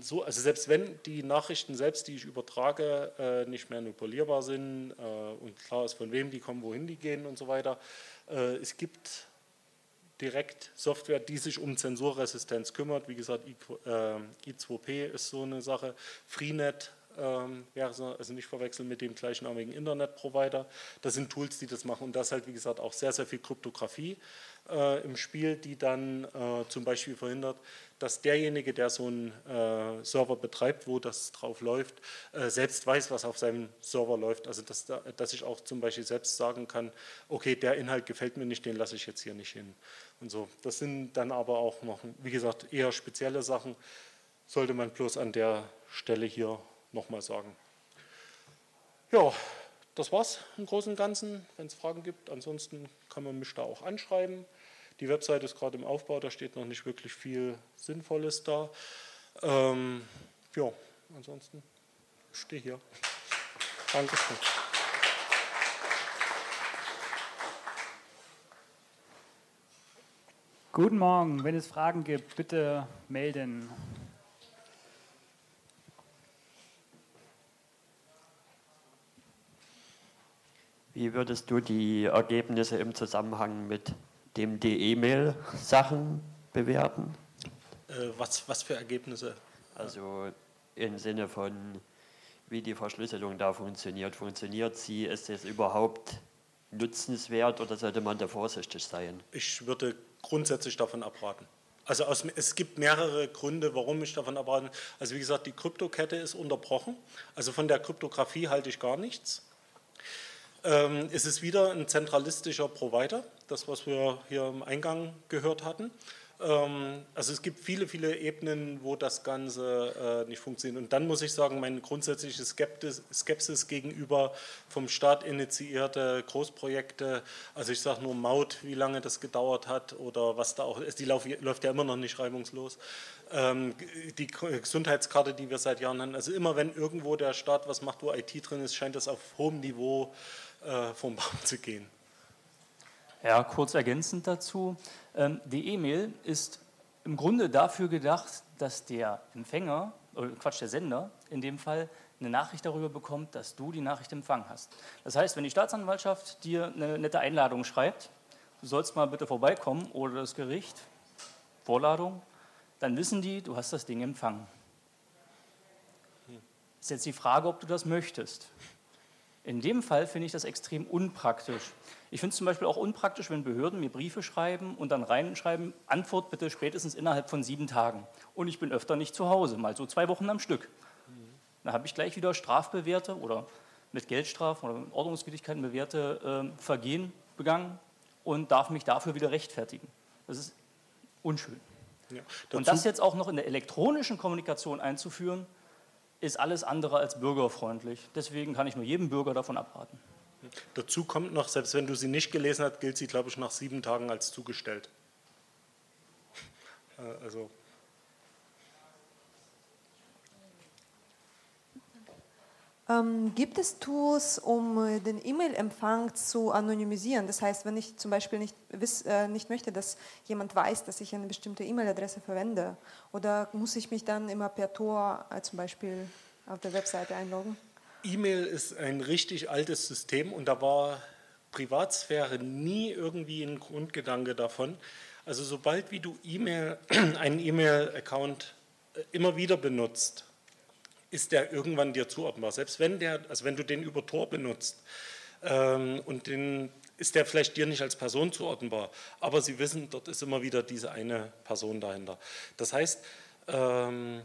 so, also selbst wenn die Nachrichten selbst, die ich übertrage, äh, nicht manipulierbar sind äh, und klar ist, von wem die kommen, wohin die gehen und so weiter, äh, es gibt direkt Software, die sich um Zensurresistenz kümmert. Wie gesagt, I, 2 p ist so eine Sache. Freenet ähm, so, also nicht verwechseln mit dem gleichnamigen Internetprovider. Das sind Tools, die das machen und das halt, wie gesagt, auch sehr, sehr viel Kryptographie äh, im Spiel, die dann äh, zum Beispiel verhindert, dass derjenige, der so einen äh, Server betreibt, wo das drauf läuft, äh, selbst weiß, was auf seinem Server läuft. Also dass, da, dass ich auch zum Beispiel selbst sagen kann, okay, der Inhalt gefällt mir nicht, den lasse ich jetzt hier nicht hin. Und so. Das sind dann aber auch noch, wie gesagt, eher spezielle Sachen, sollte man bloß an der Stelle hier nochmal sagen. Ja, das war's im Großen und Ganzen. Wenn es Fragen gibt, ansonsten kann man mich da auch anschreiben. Die Webseite ist gerade im Aufbau, da steht noch nicht wirklich viel Sinnvolles da. Ähm, ja, ansonsten stehe hier. Dankeschön. Guten Morgen. Wenn es Fragen gibt, bitte melden. Wie würdest du die Ergebnisse im Zusammenhang mit dem die E-Mail-Sachen bewerten? Äh, was, was für Ergebnisse? Also im Sinne von, wie die Verschlüsselung da funktioniert. Funktioniert sie? Ist es überhaupt nutzenswert oder sollte man da vorsichtig sein? Ich würde grundsätzlich davon abraten. Also aus, es gibt mehrere Gründe, warum ich davon abrate. Also wie gesagt, die Kryptokette ist unterbrochen. Also von der Kryptographie halte ich gar nichts. Ähm, es ist wieder ein zentralistischer Provider, das, was wir hier im Eingang gehört hatten. Ähm, also es gibt viele, viele Ebenen, wo das Ganze äh, nicht funktioniert. Und dann muss ich sagen, meine grundsätzliche Skeptis, Skepsis gegenüber vom Staat initiierte Großprojekte, also ich sage nur Maut, wie lange das gedauert hat oder was da auch ist, die lauf, läuft ja immer noch nicht reibungslos. Ähm, die Gesundheitskarte, die wir seit Jahren haben, also immer wenn irgendwo der Staat was macht, wo IT drin ist, scheint das auf hohem Niveau vom Baum zu gehen. Ja, kurz ergänzend dazu. Ähm, die E-Mail ist im Grunde dafür gedacht, dass der Empfänger, oder Quatsch, der Sender in dem Fall, eine Nachricht darüber bekommt, dass du die Nachricht empfangen hast. Das heißt, wenn die Staatsanwaltschaft dir eine nette Einladung schreibt, du sollst mal bitte vorbeikommen oder das Gericht, Vorladung, dann wissen die, du hast das Ding empfangen. Ist jetzt die Frage, ob du das möchtest. In dem Fall finde ich das extrem unpraktisch. Ich finde es zum Beispiel auch unpraktisch, wenn Behörden mir Briefe schreiben und dann reinschreiben, Antwort bitte spätestens innerhalb von sieben Tagen. Und ich bin öfter nicht zu Hause, mal so zwei Wochen am Stück. Da habe ich gleich wieder strafbewährte oder mit Geldstrafen oder Ordnungswidrigkeiten bewährte äh, Vergehen begangen und darf mich dafür wieder rechtfertigen. Das ist unschön. Ja, und das jetzt auch noch in der elektronischen Kommunikation einzuführen, ist alles andere als bürgerfreundlich. Deswegen kann ich nur jedem Bürger davon abraten. Dazu kommt noch, selbst wenn du sie nicht gelesen hast, gilt sie, glaube ich, nach sieben Tagen als zugestellt. [LAUGHS] Äh, also Ähm, gibt es Tools, um äh, den E-Mail-Empfang zu anonymisieren? Das heißt, wenn ich zum Beispiel nicht, wiss, äh, nicht möchte, dass jemand weiß, dass ich eine bestimmte E-Mail-Adresse verwende, oder muss ich mich dann immer per Tor äh, zum Beispiel auf der Webseite einloggen? E-Mail ist ein richtig altes System und da war Privatsphäre nie irgendwie ein Grundgedanke davon. Also sobald wie du E-Mail, [CLEARS THROAT] einen E-Mail-Account äh, immer wieder benutzt, ist der irgendwann dir zuordnbar. Selbst wenn, der, also wenn du den über Tor benutzt ähm, und den ist der vielleicht dir nicht als Person zuordnenbar, aber sie wissen, dort ist immer wieder diese eine Person dahinter. Das heißt, ähm,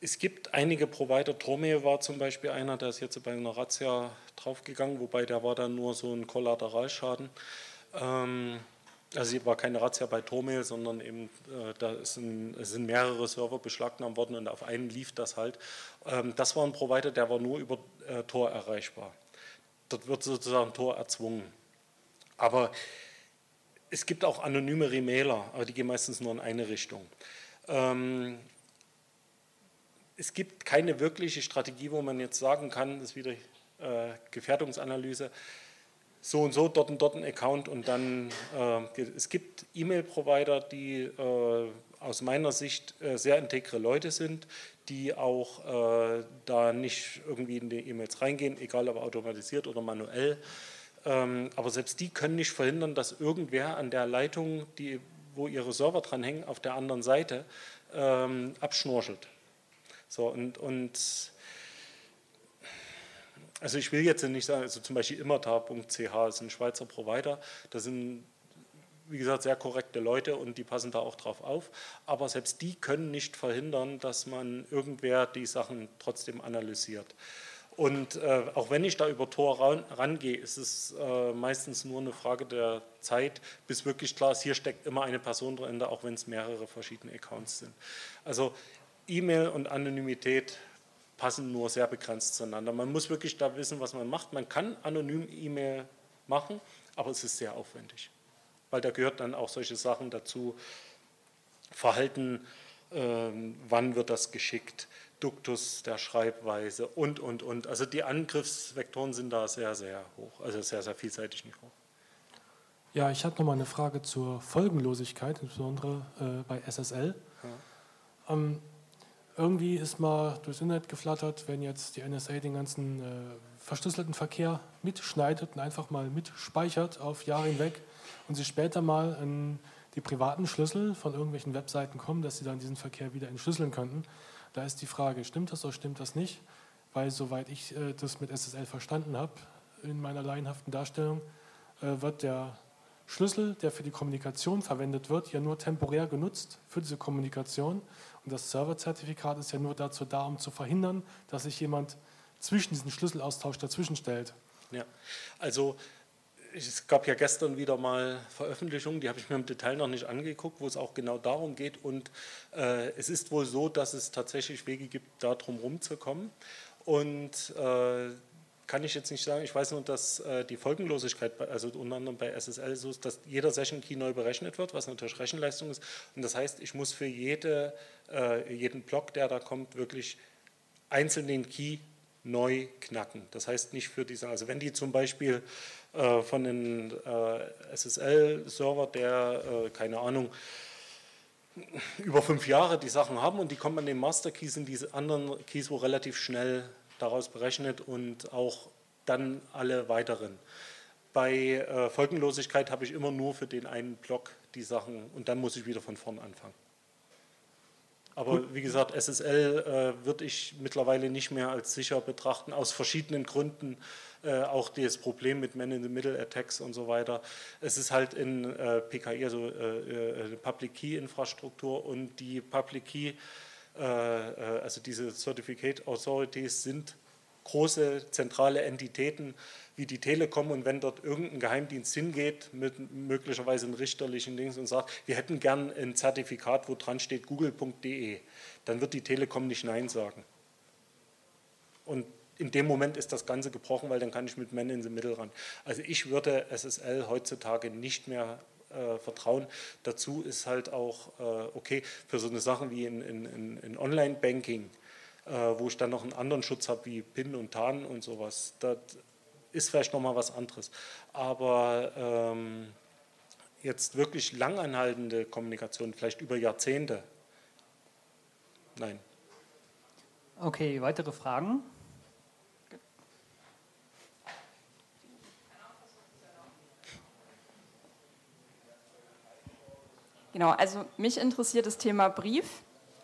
es gibt einige Provider, Tromeo war zum Beispiel einer, der ist jetzt bei einer Razzia draufgegangen, wobei der war dann nur so ein Kollateralschaden. Ähm, also es war keine Razzia bei Tormail, sondern eben äh, da sind, sind, mehrere Server beschlagnahmt worden und auf einen lief das halt. Ähm, das war ein Provider, der war nur über äh, Tor erreichbar. Dort wird sozusagen Tor erzwungen. Aber es gibt auch anonyme Remailer, aber die gehen meistens nur in eine Richtung. Ähm, es gibt keine wirkliche Strategie, wo man jetzt sagen kann, das ist wieder äh, Gefährdungsanalyse, so und so, dort und dort ein Account und dann, äh, es gibt E-Mail-Provider, die äh, aus meiner Sicht äh, sehr integre Leute sind, die auch äh, da nicht irgendwie in die E-Mails reingehen, egal ob automatisiert oder manuell. Ähm, aber selbst die können nicht verhindern, dass irgendwer an der Leitung, die, wo ihre Server dranhängen, auf der anderen Seite ähm, abschnorchelt. So, und, und Also ich will jetzt nicht sagen, also zum Beispiel immerta.ch ist ein Schweizer Provider, da sind wie gesagt, sehr korrekte Leute und die passen da auch drauf auf. Aber selbst die können nicht verhindern, dass man irgendwer die Sachen trotzdem analysiert. Und äh, auch wenn ich da über Tor ran, rangehe, ist es äh, meistens nur eine Frage der Zeit, bis wirklich klar ist, hier steckt immer eine Person drin, auch wenn es mehrere verschiedene Accounts sind. Also E-Mail und Anonymität passen nur sehr begrenzt zueinander. Man muss wirklich da wissen, was man macht. Man kann anonym E-Mail machen, aber es ist sehr aufwendig, weil da gehört dann auch solche Sachen dazu. Verhalten, äh, wann wird das geschickt? Duktus der Schreibweise und, und, und. Also die Angriffsvektoren sind da sehr, sehr hoch, also sehr, sehr vielseitig nicht hoch. Ja, ich habe noch mal eine Frage zur Folgenlosigkeit, insbesondere äh, bei SSL. Ja. Ähm, irgendwie ist mal durchs Internet geflattert, wenn jetzt die NSA den ganzen äh, verschlüsselten Verkehr mitschneidet und einfach mal mitspeichert auf Jahre hinweg und sie später mal an die privaten Schlüssel von irgendwelchen Webseiten kommen, dass sie dann diesen Verkehr wieder entschlüsseln könnten. Da ist die Frage, stimmt das oder stimmt das nicht? Weil soweit ich äh, das mit SSL verstanden habe, in meiner laienhaften Darstellung, äh, wird der Schlüssel, der für die Kommunikation verwendet wird, ja nur temporär genutzt für diese Kommunikation. Und das Serverzertifikat ist ja nur dazu da, um zu verhindern, dass sich jemand zwischen diesen Schlüsselaustausch dazwischen stellt. Ja, also es gab ja gestern wieder mal Veröffentlichungen, die habe ich mir im Detail noch nicht angeguckt, wo es auch genau darum geht. Und äh, es ist wohl so, dass es tatsächlich Wege gibt, da drum rumzukommen. Und äh, kann ich jetzt nicht sagen, ich weiß nur, dass äh, die Folgenlosigkeit, also unter anderem bei SSL so ist, dass jeder Session Key neu berechnet wird, was natürlich Rechenleistung ist. Und das heißt, ich muss für jede, äh, jeden Block, der da kommt, wirklich einzeln den Key neu knacken. Das heißt nicht für diese, also wenn die zum Beispiel äh, von einem äh, SSL-Server, der, äh, keine Ahnung, über fünf Jahre die Sachen haben und die kommen an den Master Keys, sind diese anderen Keys wo relativ schnell daraus berechnet und auch dann alle weiteren. Bei äh, Folgenlosigkeit habe ich immer nur für den einen Block die Sachen und dann muss ich wieder von vorn anfangen. Aber wie gesagt, SSL äh, würde ich mittlerweile nicht mehr als sicher betrachten, aus verschiedenen Gründen. Äh, auch das Problem mit Man-in-the-Middle-Attacks und so weiter. Es ist halt in äh, PKI, also äh, äh, Public Key-Infrastruktur und die Public Key, äh, also diese Certificate Authorities sind große zentrale Entitäten wie die Telekom und wenn dort irgendein Geheimdienst hingeht mit möglicherweise einem richterlichen Dings und sagt, wir hätten gern ein Zertifikat, wo dran steht google.de, dann wird die Telekom nicht Nein sagen. Und in dem Moment ist das Ganze gebrochen, weil dann kann ich mit Men in the Middle ran. Also ich würde SSL heutzutage nicht mehr äh, vertrauen. Dazu ist halt auch äh, okay für so eine Sache wie in, in, in Online-Banking, äh, wo ich dann noch einen anderen Schutz habe wie PIN und TAN und sowas. Das ist vielleicht nochmal was anderes. Aber ähm, jetzt wirklich langanhaltende Kommunikation, vielleicht über Jahrzehnte, nein. Okay, weitere Fragen? Genau, also mich interessiert das Thema Brief.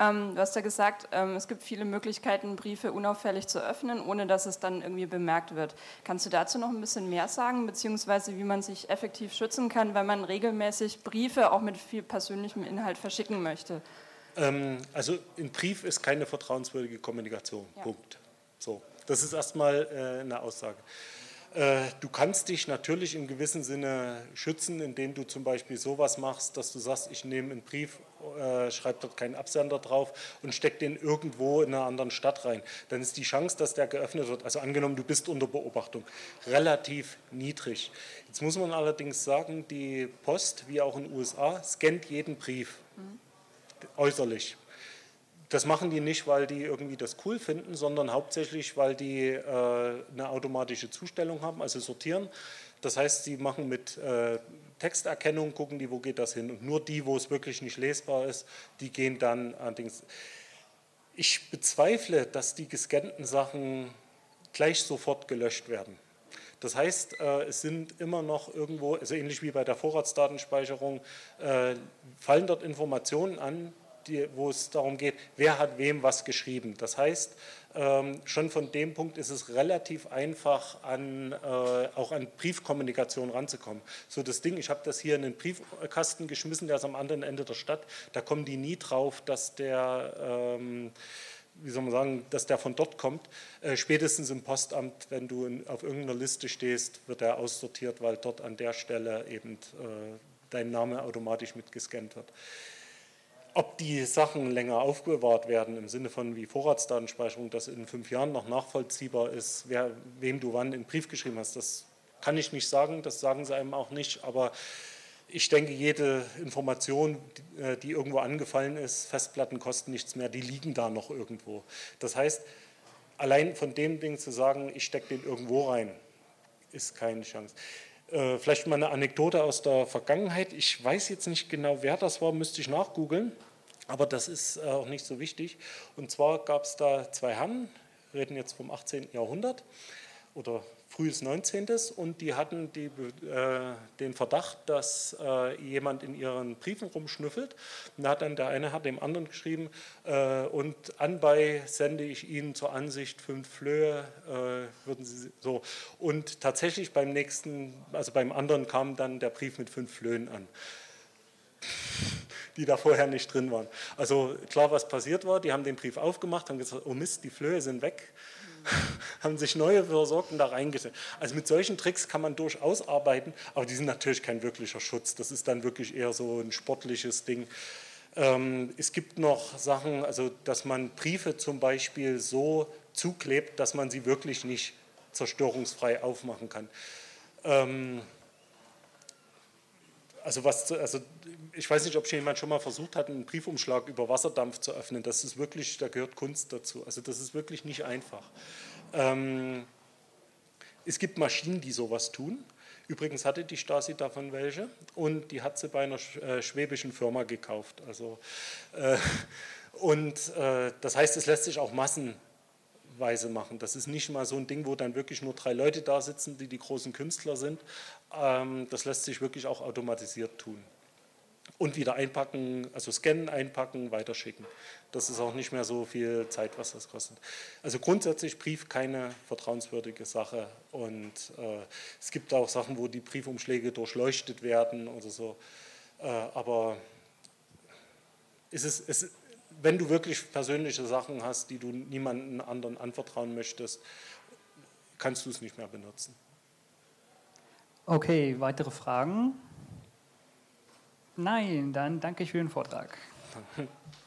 Ähm, du hast ja gesagt, ähm, es gibt viele Möglichkeiten, Briefe unauffällig zu öffnen, ohne dass es dann irgendwie bemerkt wird. Kannst du dazu noch ein bisschen mehr sagen, beziehungsweise wie man sich effektiv schützen kann, wenn man regelmäßig Briefe auch mit viel persönlichem Inhalt verschicken möchte? Ähm, also ein Brief ist keine vertrauenswürdige Kommunikation. Ja. Punkt. So, das ist erstmal äh, eine Aussage. Äh, du kannst dich natürlich im gewissen Sinne schützen, indem du zum Beispiel sowas machst, dass du sagst, ich nehme einen Brief, äh, schreibe dort keinen Absender drauf und stecke den irgendwo in einer anderen Stadt rein. Dann ist die Chance, dass der geöffnet wird, also angenommen, du bist unter Beobachtung, relativ niedrig. Jetzt muss man allerdings sagen, die Post, wie auch in den USA, scannt jeden Brief mhm. äußerlich. Das machen die nicht, weil die irgendwie das cool finden, sondern hauptsächlich, weil die äh, eine automatische Zustellung haben, also sortieren. Das heißt, sie machen mit äh, Texterkennung, gucken die, wo geht das hin. Und nur die, wo es wirklich nicht lesbar ist, die gehen dann allerdings. Ich bezweifle, dass die gescannten Sachen gleich sofort gelöscht werden. Das heißt, äh, es sind immer noch irgendwo, also ähnlich wie bei der Vorratsdatenspeicherung, äh, fallen dort Informationen an, die, wo es darum geht, wer hat wem was geschrieben. Das heißt, ähm, schon von dem Punkt ist es relativ einfach, an, äh, auch an Briefkommunikation ranzukommen. So das Ding, ich habe das hier in den Briefkasten geschmissen, der ist am anderen Ende der Stadt, da kommen die nie drauf, dass der... Ähm, wie soll man sagen, dass der von dort kommt. Äh, spätestens im Postamt, wenn du in, auf irgendeiner Liste stehst, wird er aussortiert, weil dort an der Stelle eben äh, dein Name automatisch mitgescannt wird. Ob die Sachen länger aufbewahrt werden, im Sinne von wie Vorratsdatenspeicherung, dass in fünf Jahren noch nachvollziehbar ist, wer, wem du wann einen Brief geschrieben hast, das kann ich nicht sagen, das sagen sie einem auch nicht, aber ich denke, jede Information, äh, die irgendwo angefallen ist, Festplatten kosten nichts mehr, die liegen da noch irgendwo. Das heißt, allein von dem Ding zu sagen, ich stecke den irgendwo rein, ist keine Chance. Äh, vielleicht mal eine Anekdote aus der Vergangenheit. Ich weiß jetzt nicht genau, wer das war, müsste ich nachgoogeln, aber das ist äh, auch nicht so wichtig. Und zwar gab es da zwei Herren, reden jetzt vom 18. Jahrhundert oder frühes 19. und die hatten die, äh, den Verdacht, dass äh, jemand in ihren Briefen rumschnüffelt. Und hat dann der eine hat dem anderen geschrieben, äh, und anbei sende ich Ihnen zur Ansicht fünf Flöhe, äh, würden Sie so. Und tatsächlich beim nächsten, also beim anderen kam dann der Brief mit fünf Flöhen an die da vorher nicht drin waren. Also klar, was passiert war, die haben den Brief aufgemacht, haben gesagt, oh Mist, die Flöhe sind weg. [LAUGHS] haben sich neue Versorgten da reingesetzt. Also mit solchen Tricks kann man durchaus arbeiten, aber die sind natürlich kein wirklicher Schutz. Das ist dann wirklich eher so ein sportliches Ding. Ähm, es gibt noch Sachen, also dass man Briefe zum Beispiel so zuklebt, dass man sie wirklich nicht zerstörungsfrei aufmachen kann. Ähm, also, was, also ich weiß nicht, ob jemand schon mal versucht hat, einen Briefumschlag über Wasserdampf zu öffnen. Das ist wirklich, da gehört Kunst dazu. Also das ist wirklich nicht einfach. Ähm, es gibt Maschinen, die sowas tun. Übrigens hatte die Stasi davon welche und die hat sie bei einer äh, schwäbischen Firma gekauft. Also, äh, [LAUGHS] und äh, das heißt, es lässt sich auch Massen Weise machen. Das ist nicht mal so ein Ding, wo dann wirklich nur drei Leute da sitzen, die die großen Künstler sind. Ähm, das lässt sich wirklich auch automatisiert tun. Und wieder einpacken, also scannen, einpacken, weiterschicken. Das ist auch nicht mehr so viel Zeit, was das kostet. Also grundsätzlich Brief keine vertrauenswürdige Sache. Und äh, es gibt auch Sachen, wo die Briefumschläge durchleuchtet werden oder so. Äh, aber es ist, wenn du wirklich persönliche Sachen hast, die du niemandem anderen anvertrauen möchtest, kannst du es nicht mehr benutzen. Okay, weitere Fragen? Nein, dann danke ich für den Vortrag. Danke. [LAUGHS]